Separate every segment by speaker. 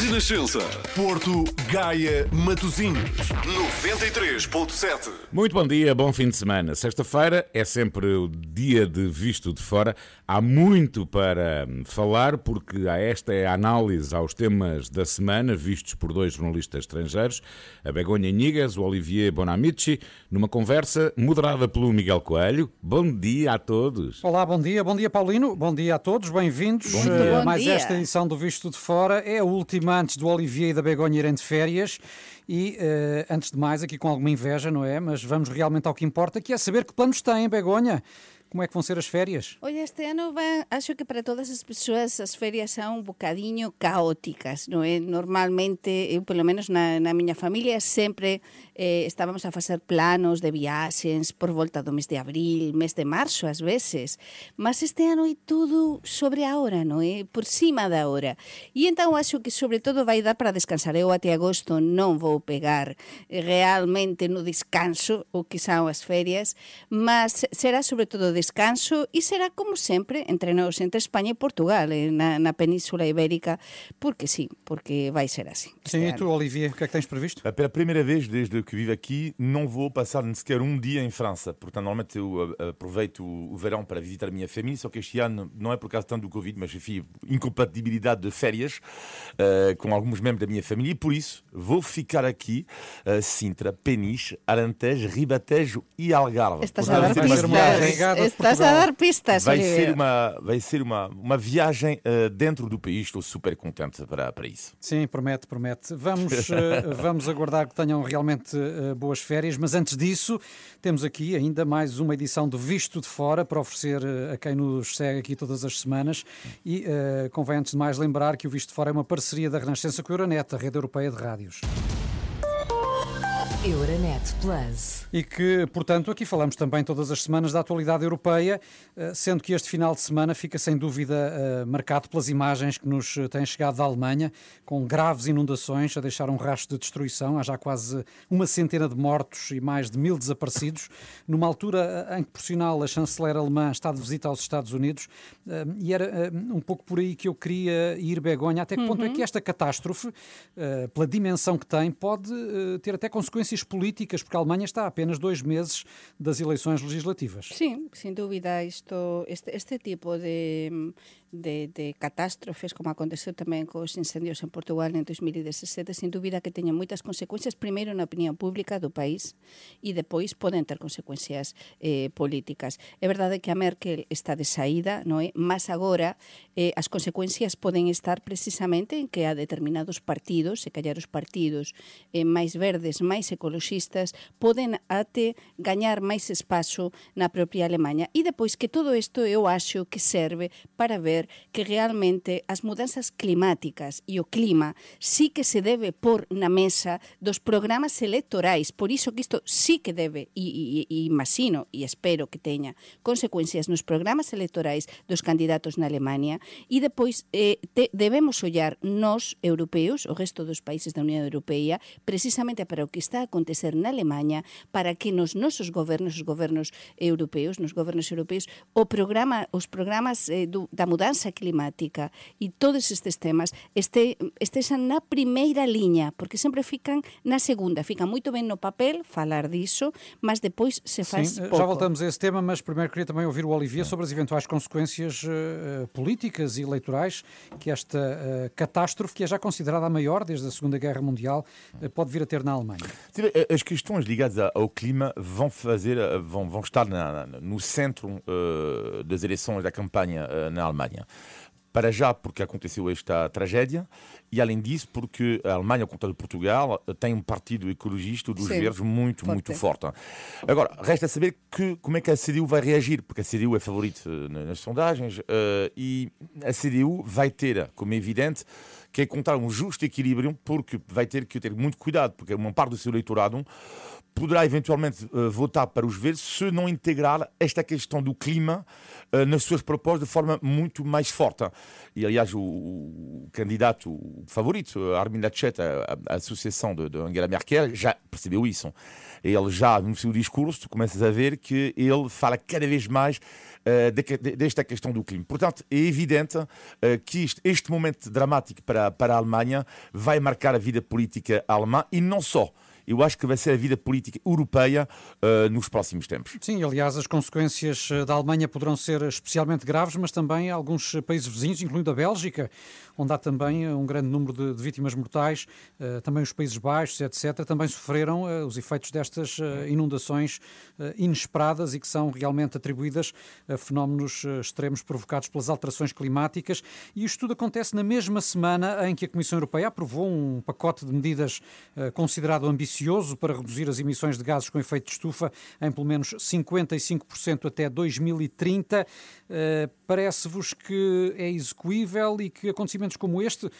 Speaker 1: Renascença. Porto, Gaia, Matosinhos. 93.7.
Speaker 2: Muito bom dia, bom fim de semana. Sexta-feira é sempre o dia de visto de fora. Há muito para falar, porque esta é a análise aos temas da semana, vistos por dois jornalistas estrangeiros, a Begonha Nigas, o Olivier Bonamici, numa conversa moderada pelo Miguel Coelho. Bom dia a todos.
Speaker 3: Olá, bom dia, bom dia Paulino, bom dia a todos, bem-vindos a mais
Speaker 4: dia.
Speaker 3: esta edição do Visto de Fora. É a última antes do Olivier e da Begonha irem de férias. E eh, antes de mais, aqui com alguma inveja, não é? Mas vamos realmente ao que importa, que é saber que planos têm, Begonha. Como é que vão ser as férias?
Speaker 4: Olha, este ano van, acho que para todas as persoas as férias são un bocadinho caóticas, non é? Normalmente, eu pelo menos na, na miña familia sempre eh, estábamos a facer planos de viaxes por volta do mes de abril, mes de marzo ás veces, mas este ano é tudo sobre a hora, non é? Por cima da hora. E entón acho que sobre todo vai dar para descansar. Eu até agosto non vou pegar eh, realmente no descanso o que son as ferias, mas será sobre todo descanso e será como sempre entre nós, entre España e Portugal, eh, na, na Península Ibérica, porque sí, porque vai ser assim.
Speaker 3: Sim, e
Speaker 4: ano.
Speaker 3: tu, Olivier, o que é que tens previsto?
Speaker 5: Pela primeira vez desde que vivo aqui, não vou passar nem sequer um dia em França. Portanto, normalmente eu uh, aproveito o verão para visitar a minha família, só que este ano não é por causa tanto do Covid, mas enfim, incompatibilidade de férias uh, com alguns membros da minha família e por isso vou ficar aqui, uh, Sintra, Peniche, Alentejo, Ribatejo e Algarve.
Speaker 4: Estás
Speaker 5: Portanto,
Speaker 4: a dar
Speaker 5: vai ser uma viagem-
Speaker 4: pistas.
Speaker 3: de
Speaker 4: Estás a dar pistas,
Speaker 5: Vai
Speaker 4: Oliveira.
Speaker 5: ser uma, vai ser uma, uma viagem uh, dentro do país, estou super contente para, para isso.
Speaker 3: Sim, promete, promete. Vamos, eh, vamos aguardar que tenham realmente eh, boas férias, mas antes disso, temos aqui ainda mais uma edição do Visto de Fora para oferecer eh, a quem nos segue aqui todas as semanas. E eh, convém antes de mais lembrar que o Visto de Fora é uma parceria da Renascença com a Euronet, a rede europeia de rádios.
Speaker 6: Euronet Plus.
Speaker 3: E que, portanto, aqui falamos também todas as semanas da atualidade europeia, eh, sendo que este final de semana fica sem dúvida eh, marcado pelas imagens que nos eh, têm chegado da Alemanha, com graves inundações a deixar um rastro de destruição. Há já quase uma centena de mortos e mais de mil desaparecidos, numa altura em que, por sinal, a chanceler alemã está de visita aos Estados Unidos. E era um pouco por aí que eu queria ir, Begonha. Até que ponto é que esta catástrofe, pela dimensão que tem, pode ter até consequências políticas, porque a Alemanha está a apenas dois meses das eleições legislativas.
Speaker 4: Sí, sin dúbida, isto, este, este tipo de, de, de catástrofes, como aconteceu tamén cos incendios en Portugal en 2017, sin dúbida que teñen moitas consecuencias, primeiro na opinión pública do país e depois poden ter consecuencias eh, políticas. É verdade que a Merkel está de saída, non é? Mas agora eh, as consecuencias poden estar precisamente en que a determinados partidos, se callar os partidos eh, máis verdes, máis ecoloxistas, poden até gañar máis espazo na propia Alemanha. E depois que todo isto eu acho que serve para ver ver que realmente as mudanzas climáticas e o clima sí que se debe pôr na mesa dos programas electorais, por iso que isto sí que debe, e, e, e imagino e espero que teña consecuencias nos programas electorais dos candidatos na Alemania, e depois eh, te, debemos ollar nos europeos, o resto dos países da Unión Europea, precisamente para o que está a acontecer na Alemania, para que nos nosos gobernos, os gobernos europeos, nos gobernos europeos, o programa, os programas eh, do, da mudanza climática e todos estes temas este, estexan na primeira liña, porque sempre fican na segunda, fican moito ben no papel falar disso, mas depois se faz
Speaker 3: Sim, eh,
Speaker 4: pouco.
Speaker 3: já voltamos a esse tema, mas primeiro queria também ouvir o Olivier sobre as eventuais consequências eh, políticas e eleitorais que esta eh, catástrofe, que é já considerada a maior desde a Segunda Guerra Mundial, eh, pode vir a ter na Alemanha.
Speaker 5: As questões ligadas ao clima vão fazer, vão, vão estar na- na- no centro das eleições da campanha na Alemanha. Para já, porque aconteceu esta tragédia, e além disso, porque a Alemanha, ao contrário de Portugal, tem um partido ecologista dos
Speaker 4: Sim,
Speaker 5: verdes muito,
Speaker 4: forte.
Speaker 5: muito forte. Agora, resta saber que, como é que a CDU vai reagir, porque a CDU é favorita eh, na- nas sondagens eh, e a CDU vai ter, como é evidente, que encontrar um justo equilíbrio, porque vai ter que ter muito cuidado, porque uma parte do seu eleitorado poderá eventualmente eh, votar para os verdes se não integrar esta questão do clima eh, nas suas propostas de forma muito mais forte. e aliás o, o candidato favorito, Armin Laschet, a, a associação de, de Angela Merkel, já percebeu isso. Ele já, no seu discurso, tu começas a ver que ele fala cada vez mais uh, de, desta questão do clima. Portanto, é evidente uh, que este, este momento dramático para, para a Alemanha vai marcar a vida política alemã e não só eu acho que vai ser a vida política europeia uh, nos próximos tempos.
Speaker 3: Sim, aliás, as consequências da Alemanha poderão ser especialmente graves, mas também alguns países vizinhos, incluindo a Bélgica, onde há também um grande número de, de vítimas mortais, uh, também os Países Baixos, etc., também sofreram uh, os efeitos destas inundações inesperadas e que são realmente atribuídas a fenómenos extremos provocados pelas alterações climáticas. E isto tudo acontece na mesma semana em que a Comissão Europeia aprovou um pacote de medidas considerado ambicioso para reduzir as emissões de gases com efeito de estufa em pelo menos 55% até 2030. Uh, Parece-vos que é execuível e que acontecimentos como este, uh,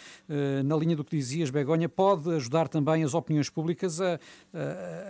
Speaker 3: na linha do que dizias, Begonha, pode ajudar também as opiniões públicas a,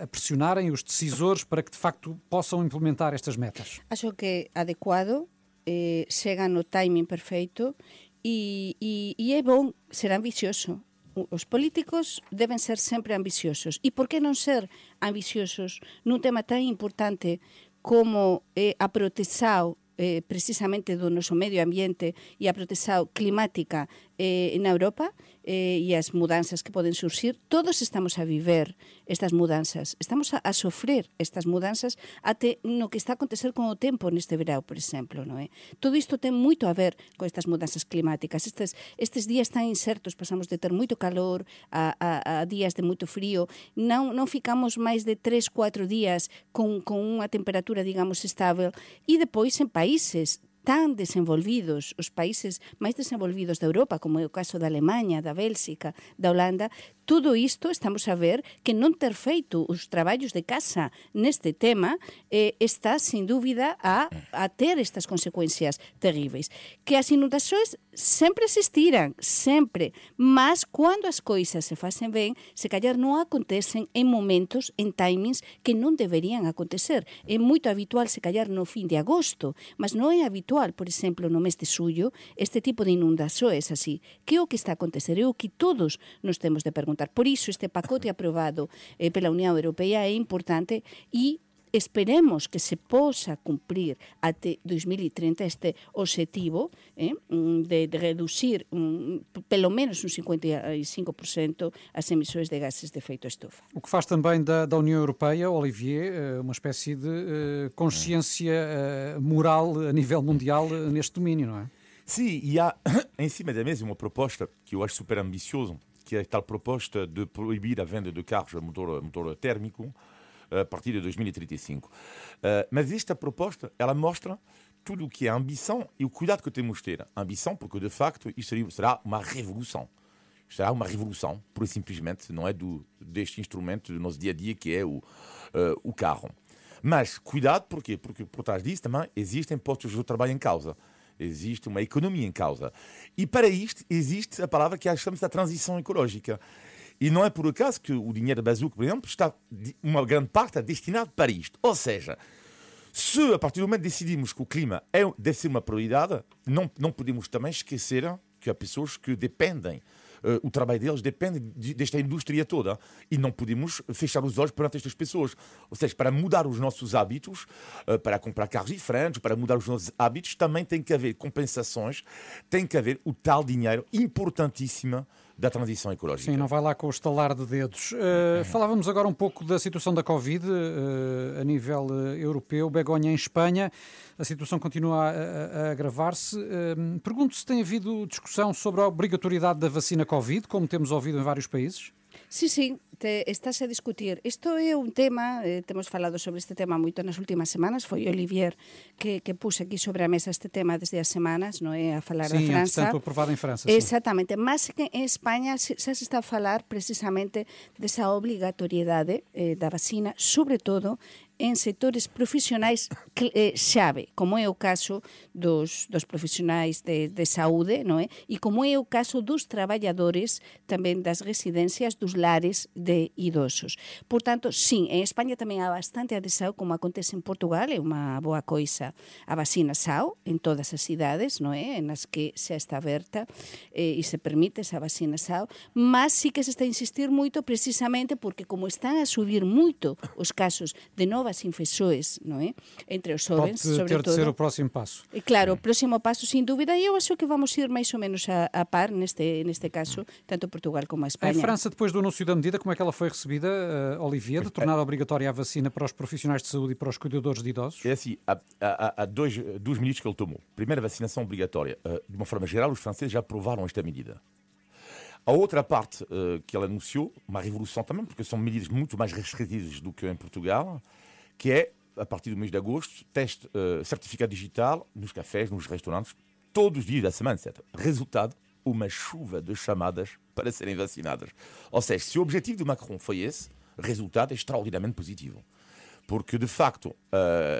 Speaker 3: a, pressionarem os decisores para que de facto possam implementar estas metas?
Speaker 4: Acho que é adequado, eh, chega no timing perfeito e, e, e é bom ser ambicioso os políticos deben ser sempre ambiciosos. E por que non ser ambiciosos nun tema tan importante como eh, a protexao eh, precisamente do noso medio ambiente e a protexao climática eh, na Europa eh, e as mudanzas que poden surxir, todos estamos a viver estas mudanzas, estamos a, a sofrer estas mudanzas até no que está a acontecer con o tempo neste verão, por exemplo, non é? Todo isto ten moito a ver con estas mudanzas climáticas. Estes, estes días tan incertos, pasamos de ter moito calor a, a, a días de moito frío, non, non ficamos máis de 3, 4 días con, con unha temperatura, digamos, estável, e depois en países tan desenvolvidos, os países máis desenvolvidos da Europa, como é o caso da Alemanha, da Bélxica, da Holanda, Tudo isto estamos a ver que non ter feito os traballos de casa neste tema eh, está, sin dúbida, a, a ter estas consecuencias terríveis. Que as inundações sempre existiran, sempre, mas cando as coisas se facen ben, se callar non acontecen en momentos, en timings que non deberían acontecer. É moito habitual se callar no fin de agosto, mas non é habitual, por exemplo, no mes de suyo, este tipo de inundações así. Que é o que está a acontecer? É o que todos nos temos de perguntar Por iso este pacote aprobado eh, pela Unión Europea é importante e esperemos que se posa cumprir até 2030 este objetivo eh, mm, de, de reducir um, pelo menos un 55% as emissões de gases de efeito estufa.
Speaker 3: O que faz também da, da União Europeia, Olivier, eh, uma espécie de uh, consciência uh, moral a nível mundial neste domínio, não é?
Speaker 5: Sim, e há em cima da mesa uma proposta que eu acho super ambiciosa, que é a tal proposta de proibir a venda de carros a motor, motor térmico a partir de 2035. Uh, mas esta proposta, ela mostra tudo o que é ambição e o cuidado que temos de ter. Ambição, porque de facto isso será uma revolução. Será uma revolução, por simplesmente, não é do, deste instrumento do nosso dia a dia que é o, uh, o carro. Mas cuidado, porquê? Porque por trás disso também existem postos de trabalho em causa existe uma economia em causa. E para isto existe a palavra que chamamos da transição ecológica. E não é por acaso que o dinheiro da Bazuca, por exemplo, está uma grande parte é destinado para isto. Ou seja, se a partir do momento decidimos que o clima é, deve ser uma prioridade, não, não podemos também esquecer que há pessoas que dependem o trabalho deles depende de, desta indústria toda e não podemos fechar os olhos perante estas pessoas. Ou seja, para mudar os nossos hábitos, uh, para comprar carros diferentes, para mudar os nossos hábitos, também tem que haver compensações, tem que haver o tal dinheiro importantíssimo da transição ecológica.
Speaker 3: Sim, não vai lá com o estalar de dedos. Uh, falávamos agora um pouco da situação da Covid uh, a nível uh, europeu. Begonha em Espanha, a situação continua a, a, a agravar-se. Pergunto se tem havido discussão sobre a obrigatoriedade da vacina Covid, como temos ouvido em vários países.
Speaker 4: Sí, sí, te estás a discutir. Isto é un tema, eh, temos falado sobre este tema moito nas últimas semanas, foi Olivier que, que puse aquí sobre a mesa este tema desde as semanas, non é a falar
Speaker 3: sim,
Speaker 4: da França.
Speaker 3: Sim, aprovado em França.
Speaker 4: Exactamente, mas que en España xa se está a falar precisamente desa obrigatoriedade eh, da vacina, sobre todo em setores profissionais eh, chave, como é o caso dos, dos profissionais de, de saúde, não é? E como é o caso dos trabalhadores também das residências, dos lares de idosos. Portanto, sim, em Espanha também há bastante adesão, como acontece em Portugal, é uma boa coisa a vacina SAO em todas as cidades, não é? Nas que se está aberta eh, e se permite essa vacina SAO, mas sí que se está a insistir moito precisamente porque como están a subir moito os casos de novas infecções, não é? Entre os jovens,
Speaker 3: Pode
Speaker 4: sobre
Speaker 3: ter de ser o próximo passo.
Speaker 4: E claro, o próximo passo, sin dúvida, e eu acho que vamos ir máis ou menos a, a par neste, neste caso, tanto Portugal como a Espanha.
Speaker 3: Em França, depois do anúncio da medida, como é que ela foi recebida, uh, Olivier, de tornar obrigatória a vacina para os profissionais de saúde e para os cuidadores de idosos?
Speaker 5: É assim, há, há, há dois, duas medidas que ele tomou. Primeiro, a vacinação obrigatória. Uh, de uma forma geral, os franceses já aprovaram esta medida. A outra parte uh, que ele anunciou, uma revolução também, porque são medidas muito mais restritivas do que em Portugal, que é, a partir do mês de agosto, teste uh, certificado digital nos cafés, nos restaurantes, todos os dias da semana, etc. Resultado, uma chuva de chamadas para serem vacinadas. Ou seja, se o objetivo de Macron foi esse, resultado é extraordinariamente positivo porque de facto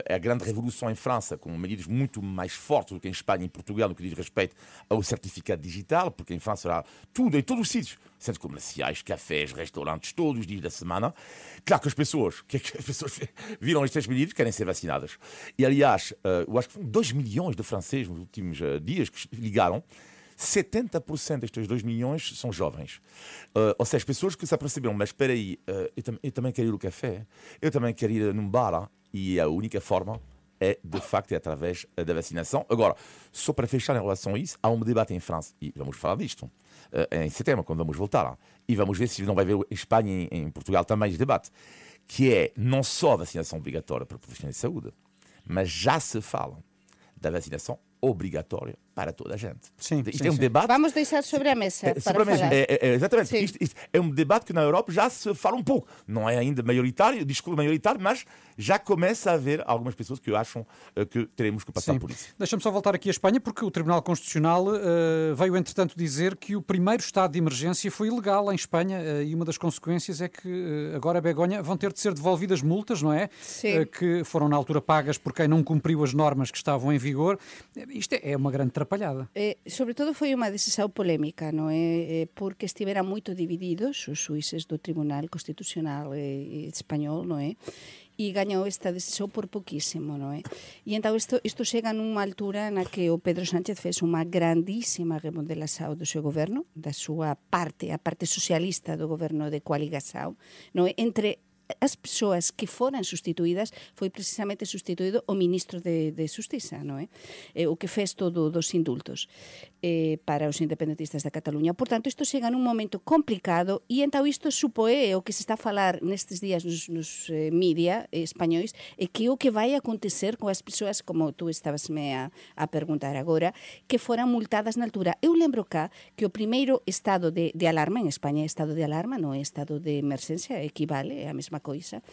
Speaker 5: é a grande revolução em França, com medidas muito mais fortes do que em Espanha e Portugal no que diz respeito ao certificado digital, porque em França há tudo, em todos os sítios, centros comerciais, cafés, restaurantes, todos os dias da semana. Claro que as pessoas, que, que as pessoas viram estas medidas, querem ser vacinadas. E aliás, uh, eu acho que foram 2 milhões de franceses nos últimos uh, dias que ligaram 70% destes 2 milhões são jovens. Uh, ou seja, pessoas que se aperceberam, mas espera aí, uh, eu, tam eu, também quero ir ao café, eu também quero ir num bar, e a única forma é, de facto, é através da vacinação. Agora, só para fechar em relação a isso, há um debate em França, e vamos falar disto, uh, em setembro, quando vamos voltar, e vamos ver se não vai haver Espanha e em Portugal também este debate, que é não só a vacinação obrigatória para profissionais de saúde, mas já se fala da vacinação obrigatória para toda a gente.
Speaker 3: Sim,
Speaker 5: isto
Speaker 3: sim,
Speaker 5: é um
Speaker 3: sim.
Speaker 5: debate.
Speaker 4: Vamos deixar sobre a mesa
Speaker 5: É,
Speaker 4: para
Speaker 5: sobre a mesa.
Speaker 4: falar.
Speaker 5: É, é, é, exatamente. Isto, isto é um debate que na Europa já se fala um pouco. Não é ainda maioritário, discurso maioritário, mas já começa a haver algumas pessoas que acham que teremos que passar
Speaker 3: Sim.
Speaker 5: por isso.
Speaker 3: Deixa-me só voltar aqui à Espanha, porque o Tribunal Constitucional eh, veio, entretanto, dizer que o primeiro estado de emergência foi ilegal em Espanha eh, e uma das consequências é que eh, agora a Begonha vão ter de ser devolvidas multas, não é?
Speaker 4: Sim.
Speaker 3: Que foram na altura pagas por quem não cumpriu as normas que estavam em vigor. Isto é, é uma grande atrapallada.
Speaker 4: Eh, sobre todo foi unha decisão polémica, non é? Eh, porque estiveran moito divididos os suíces do Tribunal Constitucional eh, Español, non é? e gañou esta decisão por poquísimo, non é? E entao isto, isto chega nunha altura na que o Pedro Sánchez fez unha grandísima remodelação do seu goberno, da súa parte, a parte socialista do goberno de Coaligasao, non é? Entre as persoas que foran sustituídas foi precisamente sustituído o ministro de, de Justiça, non é? Eh, o que fez todo dos indultos eh, para os independentistas da Cataluña. Por tanto, isto chega nun momento complicado e entao isto supoe o que se está a falar nestes días nos, nos eh, media eh, españois e que o que vai acontecer con as persoas, como tú estabas me a, a perguntar agora, que foran multadas na altura. Eu lembro cá que o primeiro estado de, de alarma en España é estado de alarma, non é estado de emerxencia, equivale é a mesma coisa,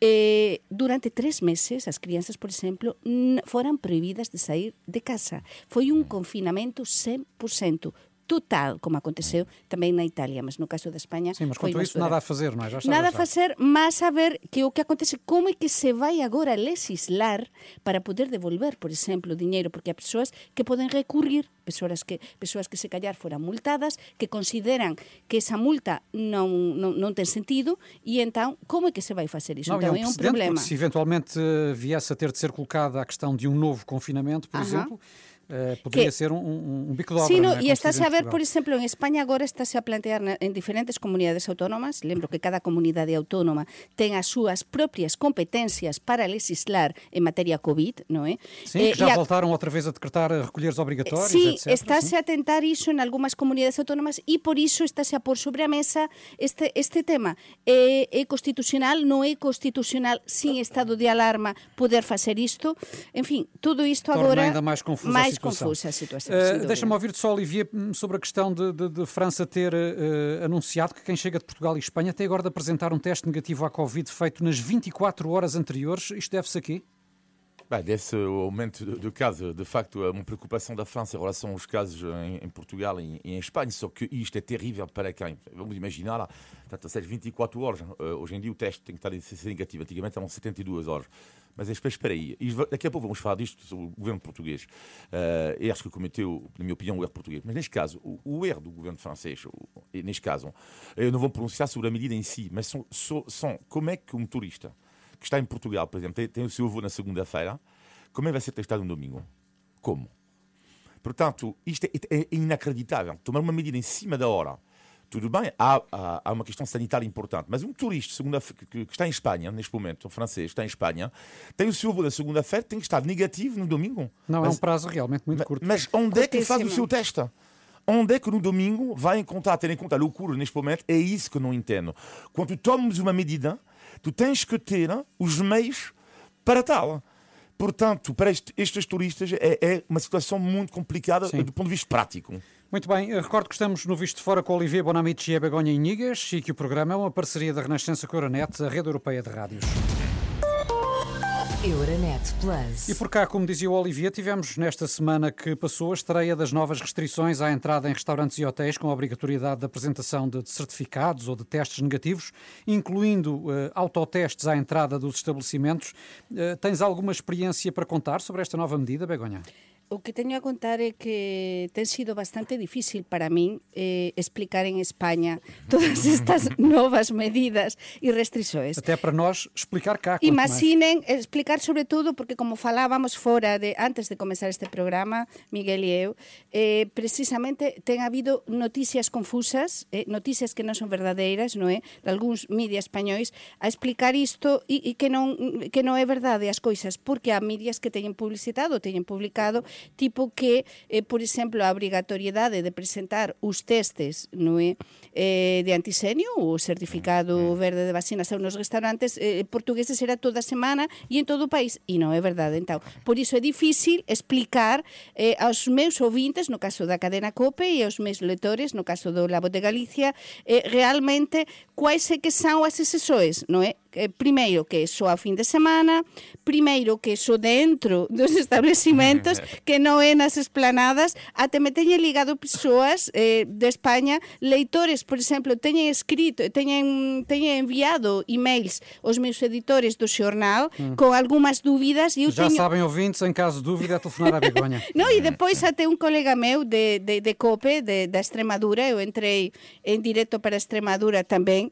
Speaker 4: eh, durante tres meses as crianças, por exemplo, foran prohibidas de sair de casa. Foi un confinamento 100%, total, como aconteceu tamén na Italia, mas no caso da España
Speaker 3: Sim, mas quanto isso, nada a fazer, não é? Já está,
Speaker 4: Nada a
Speaker 3: já
Speaker 4: facer, mas a ver que o que acontece, como é que se vai agora legislar para poder devolver, por exemplo, dinheiro, porque há persoas que poden recurrir, persoas que persoas que se callar foran multadas, que consideran que esa multa non, non ten sentido, e entón, como é que se vai facer iso?
Speaker 3: Não, e é
Speaker 4: então
Speaker 3: um
Speaker 4: é um problema.
Speaker 3: se eventualmente viesse a ter de ser colocada a questão de um novo confinamento, por
Speaker 4: Aham.
Speaker 3: exemplo, eh, poderia
Speaker 4: Que-
Speaker 3: ser um, um, um bico de obra.
Speaker 4: Sí, no,
Speaker 3: é?
Speaker 4: e estáse
Speaker 3: diz em
Speaker 4: a ver, por exemplo, en España agora estáse a plantear na- en diferentes comunidades autónomas, lembro que cada comunidade autónoma ten as súas propias competencias para legislar en materia COVID, non é?
Speaker 3: Sim,
Speaker 4: Eh,
Speaker 3: que já
Speaker 4: a-
Speaker 3: voltaram outra vez a decretar eh, recolheres obrigatórios,
Speaker 4: Sí,
Speaker 3: etc.
Speaker 4: estáse
Speaker 3: sim.
Speaker 4: a tentar iso en algunhas comunidades autónomas e por iso estáse a pôr sobre a mesa este, este tema. É, é constitucional, non é constitucional sin estado de alarma poder facer isto? En fin, tudo isto
Speaker 3: Torna
Speaker 4: agora
Speaker 3: ainda mais confusa a
Speaker 4: máis
Speaker 3: situação.
Speaker 4: confusa a situação. Dúvida.
Speaker 3: Deixa-me ouvir-te só, Olivier, hum, sobre a questão de, de- de França ter eh, anunciado que quem chega de Portugal e Espanha tem agora de apresentar um teste negativo à Covid feito nas 24 horas anteriores. Isto deve-se a quê?
Speaker 5: Bem, desse aumento de, de casos, de facto, é uma preocupação da França em relação aos casos em, Portugal e em, Espanha, só que isto é terrível para quem? Vamos imaginar, lá, portanto, 24 horas, eh, hoje em dia o teste tem que estar em ser negativo, antigamente eram 72 horas. Mas espera aí, daqui a pouco vamos falar disto sobre o governo português. Uh, erros que cometeu, na minha opinião, o erro português. Mas neste caso, o, o erro do governo francês, o, neste caso, eu não vou pronunciar sobre a medida em si, mas são, são, são como é que um motorista que está em Portugal, por exemplo, tem, tem o seu avô na segunda-feira, como é que vai ser testado no domingo? Como? Portanto, isto é, é, inacreditável. Tomar uma medida em cima da hora. Tudo bem, há, há, há uma questão sanitária importante, mas um turista segunda que, que, está em Espanha, neste momento, um francês, está em Espanha, tem o seu voo da segunda-feira, tem que estar negativo no domingo.
Speaker 3: Não,
Speaker 5: mas,
Speaker 3: é um prazo realmente muito
Speaker 5: mas,
Speaker 3: curto.
Speaker 5: Mas onde é que faz o seu teste? Onde é que no domingo vai encontrar, ter em conta a loucura neste momento? É isso que eu não entendo. Quando tomas uma medida, tu tens que ter os meios para tal. Portanto, para estes turistas é, é, uma situação muito complicada Sim. do ponto de vista prático.
Speaker 3: Muito bem, recordo que estamos no Visto de Fora com Olivier Bonamici e Begonha Inigas e que o programa é uma parceria da Renascença com a Euronet, a rede europeia de rádios. Euronet Plus. E por cá, como dizia o Olivier, tivemos nesta semana que passou a estreia das novas restrições à entrada em restaurantes e hotéis com a obrigatoriedade da apresentação de certificados ou de testes negativos, incluindo uh, autotestes à entrada dos estabelecimentos. Uh, tens alguma experiência para contar sobre esta nova medida, Begonha?
Speaker 4: O que teño a contar é que ten sido bastante difícil para min eh, explicar en España todas estas novas medidas e restrições.
Speaker 3: Até para nós explicar cá.
Speaker 4: Imaginen máis. explicar sobre todo porque como falábamos fora de antes de comenzar este programa, Miguel e eu, eh, precisamente ten habido noticias confusas, eh, noticias que non son verdadeiras, non é? De algúns media españois a explicar isto e, e que non que non é verdade as coisas, porque há medias que teñen publicitado, teñen publicado tipo que, eh, por exemplo, a obrigatoriedade de presentar os testes no é, eh, de antisenio, o certificado mm. verde de vacinas a unos restaurantes eh, portugueses era toda a semana e en todo o país, e non é verdade. Então, por iso é difícil explicar eh, aos meus ouvintes, no caso da cadena COPE, e aos meus lectores, no caso do Labo de Galicia, eh, realmente quais é que são as exceções, non é? eh, primeiro que só a fin de semana, primeiro que só dentro dos establecimentos, que non é nas esplanadas, até me teñen ligado persoas eh, de España, leitores, por exemplo, teñen escrito, teñen, teñen enviado emails aos meus editores do xornal mm. con algunhas dúbidas
Speaker 3: e eu Já teño... sabem ouvintes, em caso de dúvida, é telefonar a Begonha.
Speaker 4: non, e depois até un colega meu de, de, de COPE, de, da Extremadura, eu entrei en directo para Extremadura tamén,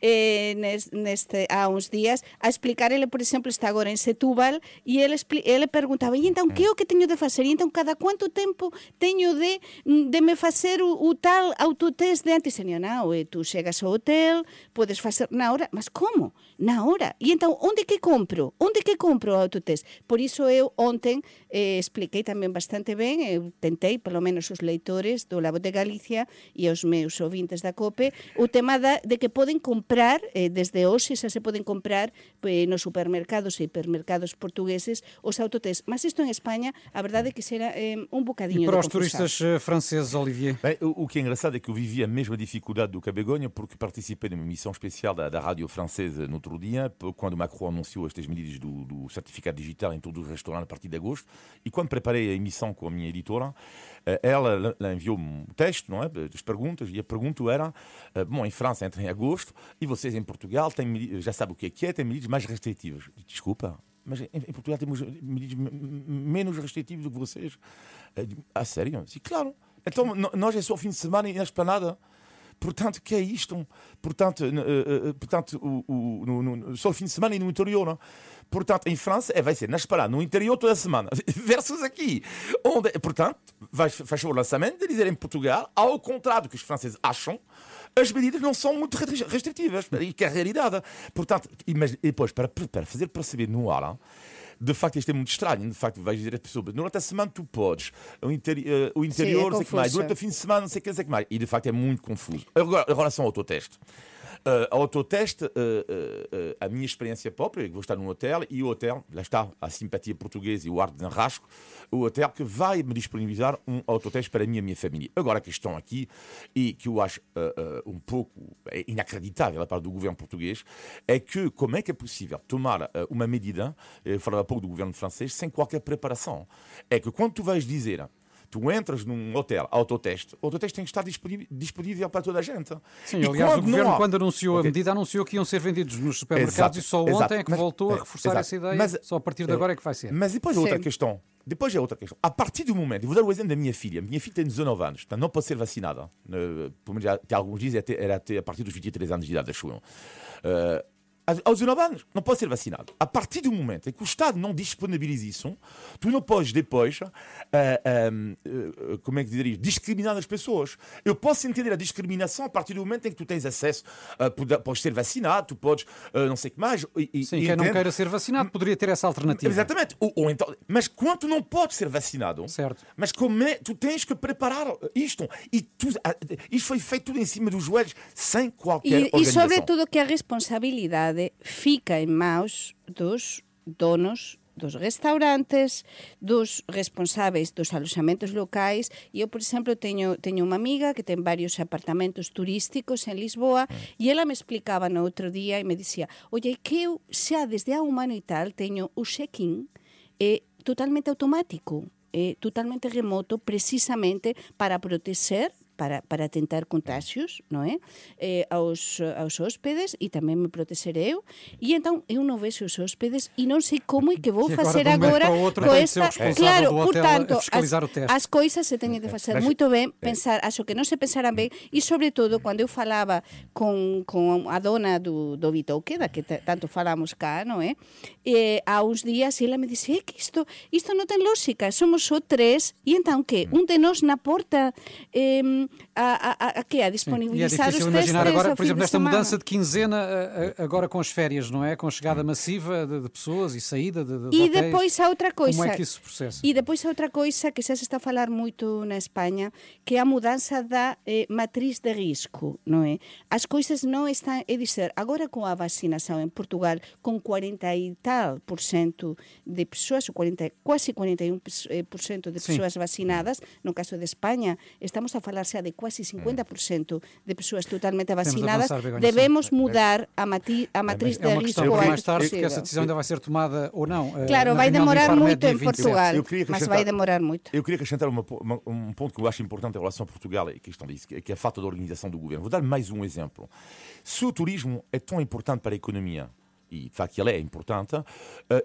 Speaker 4: eh, nes, neste, há uns días a explicar, ele por exemplo está agora en Setúbal e ele, ele perguntaba e entón que é o que teño de facer? E entón cada quanto tempo teño de, de me facer o, o tal autotest de antes? E non, e eh, tú chegas ao hotel, podes facer na hora, mas como? Na hora? E entón, onde que compro? Onde que compro o autotest? Por iso eu ontem eh, expliquei tamén bastante ben, eu tentei, pelo menos os leitores do Labo de Galicia e os meus ouvintes da COPE, o tema da, de que poden comprar eh, desde hoxe xa se poden comprar pues, nos supermercados e hipermercados portugueses os autotest. Mas isto en España, a verdade é que será eh, un bocadinho
Speaker 3: e para os turistas eh, franceses, Olivier?
Speaker 5: Bem, o, o, que é engraçado é que eu vivi a mesma dificuldade do que a Begonha, porque participei numa missão especial da, da rádio francesa no outro dia, quando Macron anunciou estas medidas do, do certificado digital em todo o restaurante a partir de agosto, e quando preparei a emissão com a minha editora, eh, ela, ela enviou um texto, não é, das perguntas, e a pergunta era, eh, bom, em França entra em agosto, e vocês em Portugal têm, já sabem o que é que é, têm medidas mais restritivas. Desculpa, mas em, Portugal temos medidas menos restritivas do que vocês. Ah, sério? Sim, claro. Então, nós é só fim de semana e na esplanada. Portanto, que é isto? Portanto, portanto o, o, no, no, só fim de semana e no interior. Não? Portanto, em França é, vai ser na esplanada, no interior toda a semana. Versus aqui. Onde, portanto, vai, faz o lançamento de dizer em Portugal, ao contrário do que os franceses acham, as medidas não são muito restritivas, e que é a realidade. Portanto, mas depois, para, para fazer perceber no ar, de facto isto é muito estranho. De facto, vais dizer a pessoa, durante a semana tu podes, o, interi uh, o interior, Sim, é não sei que mais, durante o fim de semana, não sei o que, sei que mais. E de facto é muito confuso. Agora, agora são autoteste. Uh, autoteste, uh, uh, a minha experiência própria, vou estar num hotel e o hotel, lá está a simpatia portuguesa e o ar de enrasco, o hotel que vai me disponibilizar um autoteste para mim e a minha família. Agora a questão aqui, e que eu acho um pouco inacreditável a parte do governo português, é que como é que é possível tomar uma medida, eu falava há pouco do governo francês, sem qualquer preparação? É que quando tu vais dizer tu entras num hotel, autoteste, o autoteste tem que estar disponível, disponível para toda a gente.
Speaker 3: Sim, e aliás, o governo, há... quando anunciou okay. a medida, anunciou que iam ser vendidos nos supermercados exato, e só ontem exato. é que mas, voltou a é, reforçar exato. essa ideia. Mas, só a partir de agora é que vai ser.
Speaker 5: Mas depois a outra questão. Depois é outra questão. A partir do momento, vou dar o exemplo da minha filha. Minha filha tem 19 anos, portanto não pode ser vacinada. Uh, que alguns dizem era até a partir dos 23 anos de idade, acho eu. Uh, aos 19 anos, não pode ser vacinado. A partir do momento em que o Estado não disponibiliza isso, tu não podes depois, uh, uh, uh, como é que diria, discriminar as pessoas. Eu posso entender a discriminação a partir do momento em que tu tens acesso, uh, podes ser vacinado, tu podes, não sei o que mais.
Speaker 3: E, Sim, e quem não queira ser vacinado poderia ter essa alternativa.
Speaker 5: Exatamente. Ou, ou então, mas quando tu não podes ser vacinado,
Speaker 3: certo.
Speaker 5: mas como é, tu tens que preparar isto. E tu, isto foi feito tudo em cima dos joelhos, sem qualquer e, organização.
Speaker 4: E sobretudo que a responsabilidade fica en maus dos donos dos restaurantes, dos responsáveis dos aloxamentos locais. E eu, por exemplo, teño, teño unha amiga que ten varios apartamentos turísticos en Lisboa e ela me explicaba no outro día e me dicía oye, que eu xa desde há un ano e tal teño o check-in é totalmente automático, é totalmente remoto precisamente para proteger para, para tentar contagios, non é? Eh, aos, aos hóspedes e tamén me proteger eu. E entón eu non vexo os hóspedes e non sei como e que vou facer agora
Speaker 3: co esta...
Speaker 4: Claro, portanto, as, as coisas se teñen de facer moito ben, pensar, acho que non se pensaran ben e sobre todo cando eu falaba con, con a dona do, do Bitouque, da que tanto falamos cá, non é? Eh, há uns días e ela me disse, é que isto, isto non ten lógica, somos só tres e entón que un de nós na porta eh, a, a, a, que a disponibilizar
Speaker 3: e é
Speaker 4: os
Speaker 3: imaginar agora, por exemplo, nesta mudança de quinzena, agora com as férias, não é? Com a chegada massiva de, de pessoas e saída de, de
Speaker 4: E hotéis. depois há outra coisa.
Speaker 3: Como é que isso se processa?
Speaker 4: E depois há outra coisa que já se está a falar muito na Espanha, que é a mudança da eh, matriz de risco, não é? As coisas não estão, é dizer, agora com a vacinação em Portugal, com 40 e tal por cento de pessoas, 40, quase 41 por cento de pessoas Sim. vacinadas, no caso de Espanha, estamos a falar de quase 50% de persoas totalmente vacinadas, avançar, debemos mudar a, mati, a matriz
Speaker 3: é
Speaker 4: de risco.
Speaker 3: É mais tarde, porque essa decisão ainda vai ser tomada ou não.
Speaker 4: Eh, claro, vai demorar muito em Portugal, mas vai demorar muito.
Speaker 5: Eu queria acrescentar uma, uma, um ponto que eu acho importante em relação a Portugal, e questão disso, que é a falta de organização do governo. Vou dar mais um exemplo. Se o turismo é tão importante para a economia, e de facto ele é importante. Uh,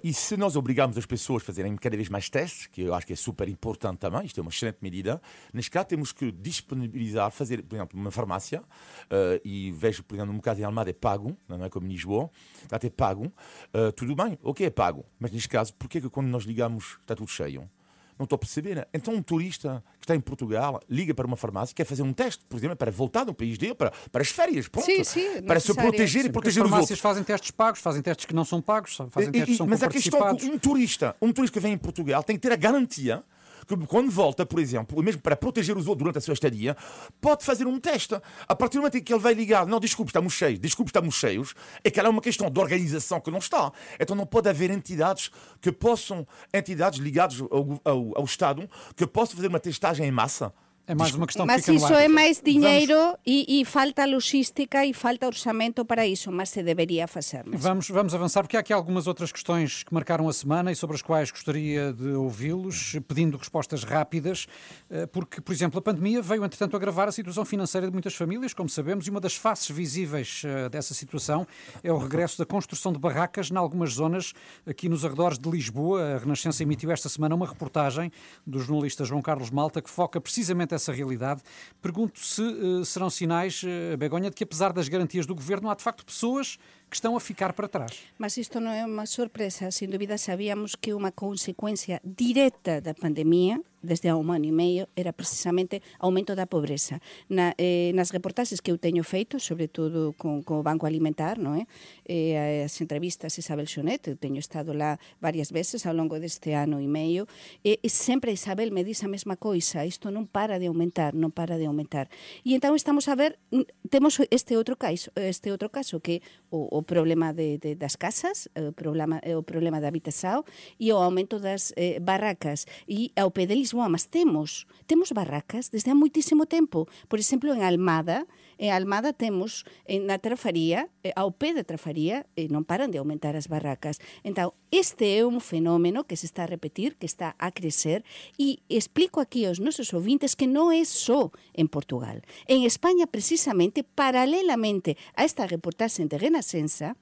Speaker 5: e se nós obrigarmos as pessoas a fazerem cada vez mais testes, que eu acho que é super importante também, isto é uma excelente medida, neste caso temos que disponibilizar, fazer, por exemplo, uma farmácia, uh, e vejo, por exemplo, no caso em Almada é pago, não é como em Lisboa, até pago, uh, tudo bem, ok, é pago, mas neste caso, porquê que quando nós ligamos está tudo cheio? Não estou a perceber. Então, um turista que está em Portugal liga para uma farmácia, quer fazer um teste, por exemplo, para voltar no país dele, para, para as férias, pronto.
Speaker 4: Sim, sim,
Speaker 5: para se proteger sim, e proteger
Speaker 3: os
Speaker 5: outros. As farmácias
Speaker 3: fazem testes pagos, fazem testes que não são pagos, fazem testes que são
Speaker 5: Mas
Speaker 3: a
Speaker 5: questão é que um turista, um turista que vem em Portugal tem que ter a garantia que quando volta, por exemplo, mesmo para proteger os outros durante a sua estadia, pode fazer um teste. A partir do momento em que ele vai ligar, não, desculpe, estamos cheios, desculpe, estamos cheios, é que ela é uma questão de organização que não está. Então não pode haver entidades que possam, entidades ligadas ao, ao, ao Estado, que possam fazer uma testagem em massa
Speaker 3: é mais uma questão
Speaker 4: mas
Speaker 3: que
Speaker 4: isso é mais dinheiro vamos... e, e, falta logística e falta orçamento para isso, mas se deveria fazer.
Speaker 3: Vamos, vamos avançar, porque há aqui algumas outras questões que marcaram a semana e sobre as quais gostaria de ouvi-los, pedindo respostas rápidas, eh, porque, por exemplo, a pandemia veio, entretanto, agravar a situação financeira de muitas famílias, como sabemos, e uma das faces visíveis eh, dessa situação é o regresso da construção de barracas em algumas zonas aqui nos arredores de Lisboa. A Renascença emitiu esta semana uma reportagem do jornalista João Carlos Malta que foca precisamente essa realidade. Pergunto se uh, serão sinais, uh, Begonha, de que apesar das garantias do governo, há de facto pessoas que estão a ficar para trás.
Speaker 4: Mas isto não é uma surpresa, sem dúvida sabíamos que uma consequência direta da pandemia desde há um ano e meio era precisamente aumento da pobreza. Na, eh, nas reportagens que eu teño feito, sobretudo con o Banco Alimentar, non é? Eh, as entrevistas Isabel Xonet, eu teño estado lá varias veces ao longo deste ano e meio, e, e sempre Isabel me diz a mesma coisa, isto non para de aumentar, non para de aumentar. E entón estamos a ver, temos este outro caso, este outro caso que o, o problema de, de, das casas, o problema, o problema da habitação e o aumento das eh, barracas. E ao pé de Lisboa, mas temos, temos barracas desde há moitísimo tempo. Por exemplo, en Almada, Almada temos na Trafaría, ao pé da Trafaría, non paran de aumentar as barracas. Então, este é un fenómeno que se está a repetir, que está a crecer, e explico aquí aos nosos ouvintes que non é só en Portugal. En España, precisamente, paralelamente a esta reportaxe de Renascença,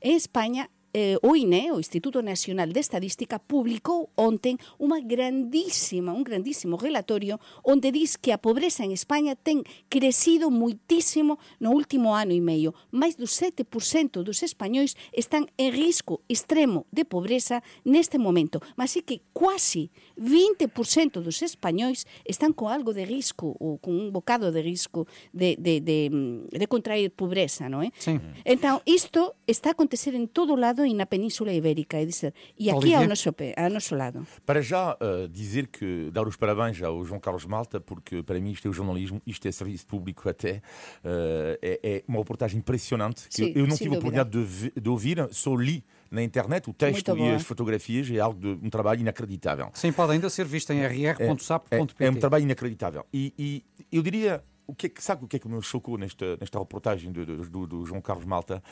Speaker 4: en España eh, o INE, o Instituto Nacional de Estadística, publicou ontem unha grandísima, un grandísimo relatorio onde diz que a pobreza en España ten crecido muitísimo no último ano e meio. Mais do 7% dos españois están en risco extremo de pobreza neste momento. Mas é que quase 20% dos españois están con algo de risco ou con un bocado de risco de, de, de, de contrair pobreza, non é?
Speaker 3: Sim.
Speaker 4: Então, isto está a acontecer en todo lado e na Península Ibérica, é dizer, e aqui ao nosso, pé, ao nosso lado.
Speaker 5: Para já uh, dizer que dar os parabéns ao João Carlos Malta, porque para mim isto é o jornalismo, isto é serviço público até, uh, é, é, uma reportagem impressionante que
Speaker 4: Sim,
Speaker 5: eu não tive a oportunidade de, de ouvir, só li na internet o texto e as fotografias, é algo de um trabalho inacreditável.
Speaker 3: Sim, pode ainda ser visto em rr.sap.pt.
Speaker 5: É, é um trabalho inacreditável. E, e eu diria, o que é que, sabe o que é que me chocou nesta, nesta reportagem do, do, do- João Carlos Malta?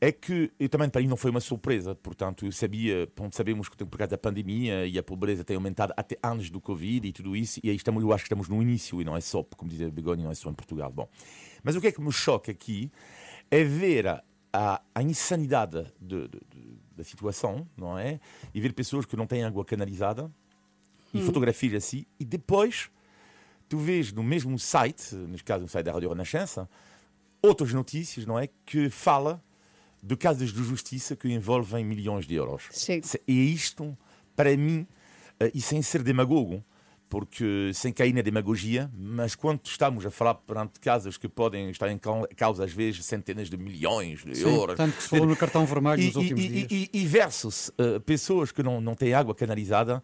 Speaker 5: É que, e também para mim não foi uma surpresa, portanto, eu sabia, pronto, sabemos que por causa da pandemia e a pobreza tem aumentado até antes do Covid e tudo isso, e aí estamos, eu acho que estamos no início e não é só, como dizia Begonha, não é só em Portugal. Bom, mas o que é que me choca aqui é ver a, a, a insanidade de- de- de- da situação, não é? E ver pessoas que não têm água canalizada e fotografias assim, e depois tu vês no mesmo site, neste caso no site da Rádio Renascença, outras notícias, não é? Que fala de casos de justiça que envolvem milhões de euros.
Speaker 4: Sim.
Speaker 5: E isto, para mim, eh, e sem ser demagogo, porque sem cair na demagogia, mas quando estamos a falar perante casos que podem estar em cau- causa, às vezes, centenas de milhões de
Speaker 3: Sim,
Speaker 5: euros.
Speaker 3: tanto que se falou no cartão vermelho
Speaker 5: E,
Speaker 3: nos últimos
Speaker 5: e,
Speaker 3: dias.
Speaker 5: e, e, versus eh, pessoas que não, não têm água canalizada.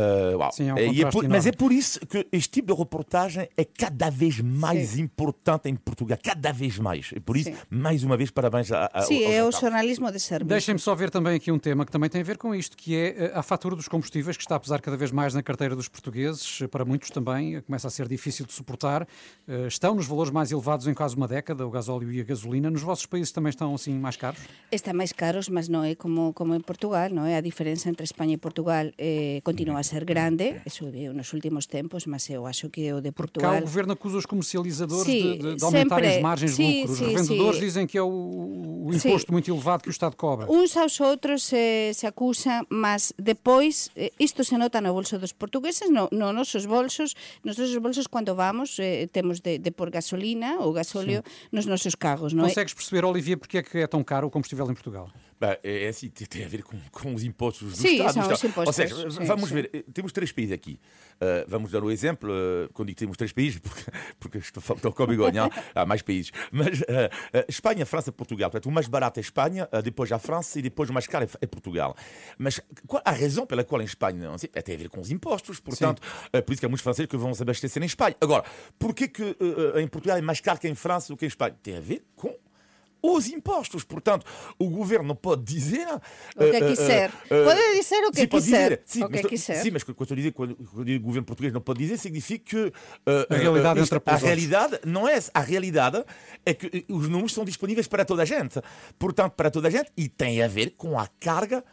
Speaker 5: Eh, uau.
Speaker 3: Sim, é um contraste
Speaker 5: por- mas é por isso que este tipo de reportagem é cada vez mais importante em Portugal, cada vez mais. E por isso,
Speaker 4: Sim.
Speaker 5: mais uma vez, parabéns a, a,
Speaker 4: Sim,
Speaker 5: ao- ao
Speaker 4: é o jornalismo de serviço.
Speaker 3: Deixem-me só ver também aqui um tema que também tem a ver com isto, que é eh, a fatura dos combustíveis, que está a pesar cada vez mais na carteira dos portugueses. Eh, Para muitos também eh, começa a ser difícil de suportar. Estão nos valores mais elevados em quase uma década, o gasóleo e a gasolina. Nos vossos países também estão assim mais caros?
Speaker 4: Está máis caros, mas non é como, como en Portugal, non é? A diferenza entre España e Portugal eh, continua a ser grande, viu nos últimos tempos, mas eu acho que o de
Speaker 3: Cá
Speaker 4: Portugal...
Speaker 3: o governo acusa os comercializadores
Speaker 4: Sim,
Speaker 3: de, de- de aumentarem
Speaker 4: sempre.
Speaker 3: as margens de
Speaker 4: Sim,
Speaker 3: lucro. Os
Speaker 4: sim,
Speaker 3: revendedores dizem que é o, o imposto muito elevado que o Estado cobra.
Speaker 4: Uns aos outros se, se acusan, mas depois eh, isto se nota no bolso dos portugueses, no, no nosos bolsos, nos nosos bolsos cando vamos eh, temos de, de por gasolina ou gasóleo nos nosos carros, non é?
Speaker 3: Consegues perceber, Olivier, porque é que é tão caro o combustível em Portugal?
Speaker 5: É, é assim, tem, a ver com, com os impostos do
Speaker 4: Sim,
Speaker 5: Estado.
Speaker 4: são
Speaker 5: do
Speaker 4: os impostos,
Speaker 5: Ou seja,
Speaker 4: sim,
Speaker 5: vamos
Speaker 4: sim.
Speaker 5: ver, temos três países aqui. Uh, vamos dar o exemplo, uh, quando digo temos três países, porque, porque estou, estou com a bigonha, há mais países. Mas uh, Espanha, França, Portugal. Portanto, o mais barato é Espanha, depois a França e depois o mais caro é, é Portugal. Mas qual a razão pela qual em Espanha não é, tem a ver com os impostos, portanto, uh, por isso que há muitos franceses que vão se abastecer em Espanha. Agora, porquê que em Portugal é mais caro que em França do que em Espanha? Tem a ver com os impostos. Portanto, o governo não pode dizer.
Speaker 4: O que
Speaker 5: eh, eh,
Speaker 4: quiser.
Speaker 5: eh,
Speaker 4: Pode dizer o que
Speaker 5: sim, pode
Speaker 4: quiser.
Speaker 5: Sim,
Speaker 4: O que
Speaker 5: mas,
Speaker 4: quiser.
Speaker 5: Sim, mas quando eu digo, quando eu digo governo português não pode dizer, significa que eh,
Speaker 3: A realidade
Speaker 5: eh,
Speaker 3: entra
Speaker 5: isto- A realidade não é essa. A realidade é que eh, os números são disponíveis para toda a gente. Portanto, para toda a gente. E tem a ver com a carga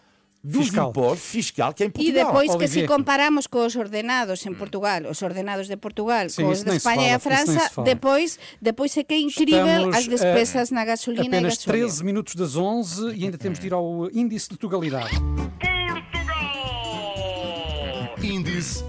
Speaker 5: dos
Speaker 3: Fiscal.
Speaker 5: impostos fiscal que é em
Speaker 4: E
Speaker 5: Portugal.
Speaker 4: depois que se comparamos cos ordenados en Portugal, os ordenados de Portugal,
Speaker 3: Sim,
Speaker 4: cos
Speaker 3: isso
Speaker 4: de
Speaker 3: se
Speaker 4: España e a
Speaker 3: fala,
Speaker 4: França,
Speaker 3: fala.
Speaker 4: depois, depois é que é incrível
Speaker 3: Estamos,
Speaker 4: as despesas na gasolina e
Speaker 3: Apenas
Speaker 4: gasóleo.
Speaker 3: 13 minutos das 11 e ainda temos de ir ao índice de tugalidade.
Speaker 1: Índice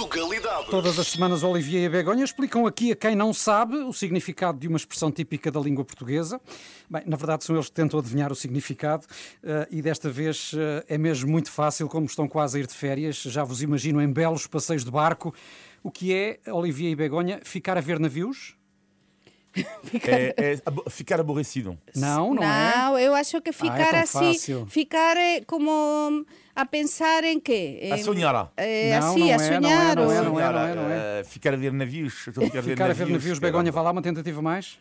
Speaker 1: de Tugalidade.
Speaker 3: Todas as semanas, Olivier e a Begonha explicam aqui a quem não sabe o significado de uma expressão típica da língua portuguesa. Bem, na verdade, são eles que tentam adivinhar o significado eh, e desta vez eh, é mesmo muito fácil, como estão quase a ir de férias. Já vos imagino em belos passeios de barco. O que é, Olivier e Begonha, ficar a ver navios?
Speaker 4: Ficar...
Speaker 5: É, é abo- ficar aborrecido.
Speaker 3: Não, não, é?
Speaker 4: Não, eu acho que ficar
Speaker 3: tão
Speaker 4: assim,
Speaker 3: fácil.
Speaker 4: ficar eh, como a pensar em quê?
Speaker 5: A
Speaker 4: Em-
Speaker 5: sonhar.
Speaker 4: eh,
Speaker 3: Não,
Speaker 4: assim,
Speaker 3: não
Speaker 4: a
Speaker 3: é, não é,
Speaker 4: sonhar.
Speaker 3: não é, não é, não é, não é.
Speaker 5: eh, Ficar a ver navios. Estou a ficar a ver
Speaker 3: Ficar a ver
Speaker 5: navios.
Speaker 3: navios, Begonha, vá lá uma tentativa mais.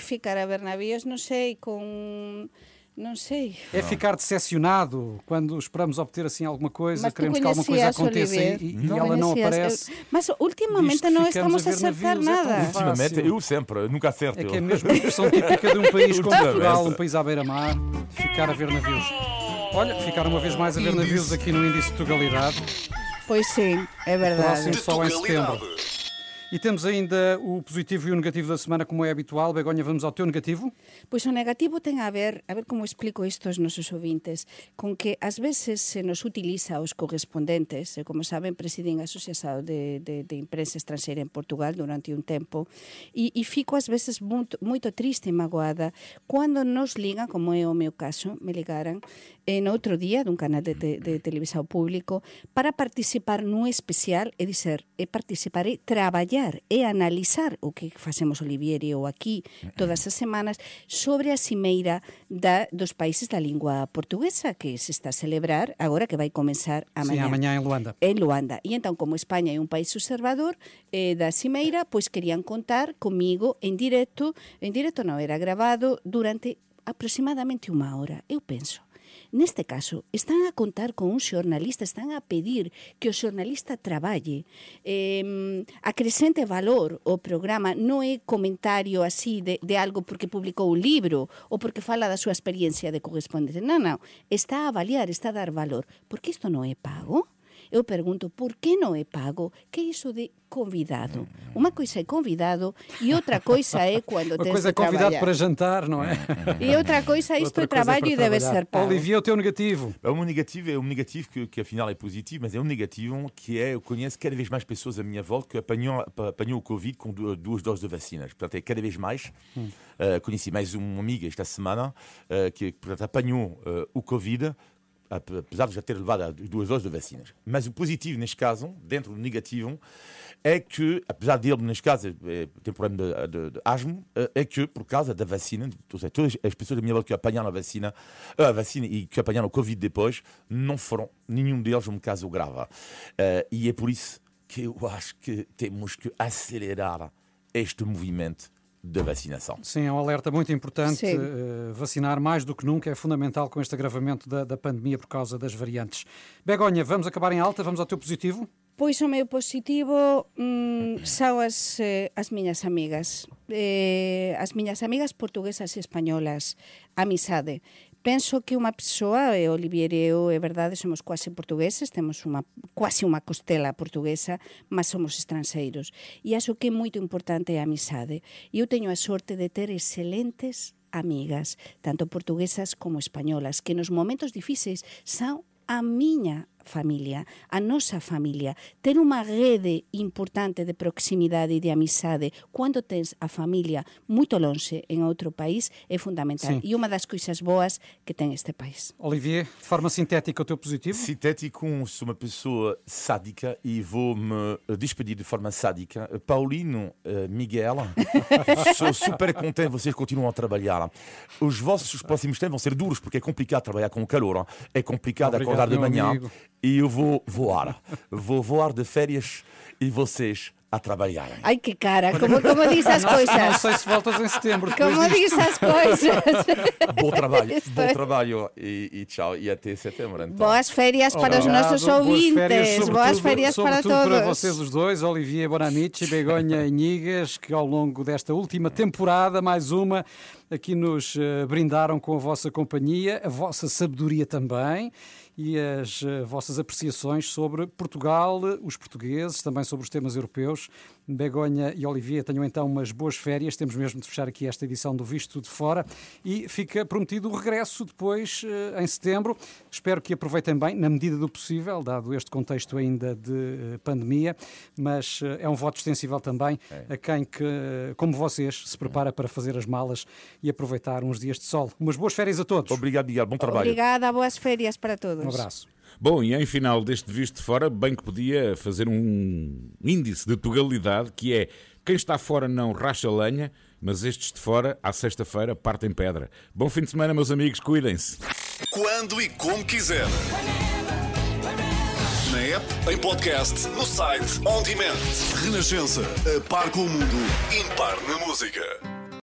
Speaker 4: Ficar a ver navios, não sei, com... Não sei.
Speaker 3: É ficar decepcionado quando esperamos obter assim alguma coisa,
Speaker 4: Mas
Speaker 3: queremos que alguma coisa aconteça e, e
Speaker 4: Tu
Speaker 3: ela não aparece.
Speaker 4: Mas ultimamente não estamos a acertar
Speaker 3: navios, é
Speaker 4: nada.
Speaker 3: fácil.
Speaker 5: Ultimamente, eu sempre, nunca acerto.
Speaker 3: É que é mesmo a expressão típica de um país como. Portugal, um país à beira-mar, ficar a ver navios. Olha, ficar uma vez mais a ver navios aqui no Índice de Tugalidade,
Speaker 4: Pois sim, é verdade.
Speaker 3: próximo só em setembro. E temos ainda o positivo e o negativo da semana, como é habitual. Begonha, vamos ao teu negativo?
Speaker 4: Pois o negativo ten a ver, a ver como explico isto aos nosos ouvintes, con que ás veces se nos utiliza os correspondentes, e como saben, presidín a Asociación de, de, de Imprensa Estranxeira en Portugal durante un tempo, e, e fico ás veces moito, moito triste e magoada cando nos ligan, como é o meu caso, me ligaran, en outro día dun canal de, de, de televisão público para participar nun especial e dizer, e participar e traballar e analizar o que facemos Olivieri ou aquí todas as semanas sobre a cimeira da, dos países da lingua portuguesa que se está a celebrar agora que vai comenzar
Speaker 3: a
Speaker 4: mañá.
Speaker 3: Sí, a mañá en Luanda.
Speaker 4: En Luanda. E entón, como España é un país observador eh, da cimeira, pois querían contar comigo en directo, en directo non, era grabado durante aproximadamente unha hora, eu penso. Neste caso, están a contar con un xornalista, están a pedir que o xornalista traballe. Eh, acrescente valor o programa non é comentario así de, de algo porque publicou un libro ou porque fala da súa experiencia de correspondente. Non, non. Está a avaliar, está a dar valor. Porque isto non é pago? Eu pergunto, por que non é pago? Que é iso de convidado? Unha coisa é convidado e outra coisa é quando
Speaker 3: Uma
Speaker 4: tens
Speaker 3: coisa é convidado
Speaker 4: traballar.
Speaker 3: para jantar, não é?
Speaker 4: E outra coisa isto
Speaker 3: Outra
Speaker 4: é trabalho e deve
Speaker 3: trabalhar.
Speaker 4: ser pago.
Speaker 3: Olivier, o teu negativo.
Speaker 5: O meu negativo é um negativo que, que afinal é positivo, mas é um negativo que é, eu conheço cada vez mais pessoas à minha volta que apanham, apanham o Covid com du- duas doses de vacinas. Portanto, é cada vez mais. Uh, conheci mais uma amiga esta semana uh, que portanto, apanhou uh, o Covid, apesar de já ter levado as duas doses de vacinas. Mas o positivo neste caso, dentro do negativo, é que, apesar dele, neste caso, é, tem problema de, de, de asma, eh, é que, por causa da vacina, ou seja, todas as pessoas da minha volta que apanharam a vacina, a vacina e que apanharam o Covid depois, não foram nenhum deles um caso grave. Eh, e é por isso que eu acho que temos que acelerar este movimento de vacinação.
Speaker 3: Sim, é um alerta muito importante.
Speaker 4: Sim.
Speaker 3: Eh, vacinar mais do que nunca é fundamental com este agravamento da, da pandemia por causa das variantes. Begonha, vamos acabar em alta, vamos ao teu positivo.
Speaker 4: Pois o meu positivo mm, son as, eh, as miñas amigas. Eh, as miñas amigas portuguesas e españolas. Amizade. Penso que unha persoa, e Olivier e eu, é verdade, somos quase portugueses, temos unha, quase unha costela portuguesa, mas somos estranxeiros. E acho que é moito importante a amizade. Eu teño a sorte de ter excelentes amigas, tanto portuguesas como españolas, que nos momentos difíceis son a miña familia, a nosa familia, ter unha rede importante de proximidade e de amizade cando tens a familia moito lonxe en outro país é fundamental.
Speaker 3: Sim.
Speaker 4: E unha das coisas boas que ten este país.
Speaker 3: Olivier, de forma sintética, o teu positivo.
Speaker 5: Sintético, sou uma pessoa sádica e vou me eh, despedir de forma sádica. Paulino, eh, Miguel, sou super contente, vocês continuam a trabalhar. Os vossos próximos tempos vão ser duros porque é complicado trabalhar com o calor, é complicado
Speaker 3: Obrigado,
Speaker 5: acordar de manhã
Speaker 3: amigo.
Speaker 5: E eu vou voar. Vou voar de férias e vocês a trabalharem.
Speaker 4: Ai que cara, como, como diz as
Speaker 3: Não
Speaker 4: coisas?
Speaker 3: sei se voltas em setembro.
Speaker 4: Como diz as coisas?
Speaker 5: Bom trabalho, bom trabalho e, e tchau. E até setembro então.
Speaker 4: Boas férias para os
Speaker 3: Obrigado,
Speaker 4: nossos
Speaker 3: boas
Speaker 4: ouvintes.
Speaker 3: férias,
Speaker 4: Boas férias para
Speaker 3: sobretudo
Speaker 4: todos.
Speaker 3: para vocês os dois, Olivier Bonamici e Begonha Inigas, que ao longo desta última temporada, mais uma, aqui nos eh, brindaram com a vossa companhia, a vossa sabedoria também e as eh, vossas apreciações sobre Portugal, os portugueses, também sobre os temas europeus. Begonha e Olivier tenham então umas boas férias. Temos mesmo de fechar aqui esta edição do Visto de Fora e fica prometido o regresso depois eh, em setembro. Espero que aproveitem bem, na medida do possível, dado este contexto ainda de eh, pandemia, mas eh, é um voto extensível também a quem, que, como vocês, se prepara para fazer as malas e aproveitar uns dias de sol. Umas boas férias a todos.
Speaker 5: Obrigado, Miguel. Bom trabalho.
Speaker 4: Obrigada, boas férias para todos.
Speaker 3: Um abraço.
Speaker 2: Bom, e em final deste visto de fora, bem que podia fazer um índice de tugalidade que é quem está fora não racha lenha, mas estes de fora, à sexta-feira, partem pedra. Bom fim de semana, meus amigos, cuidem-se.
Speaker 1: Quando e como quiser. Na app, em podcast, no site, on demand. Renascença. A par com o mundo. Impar na música.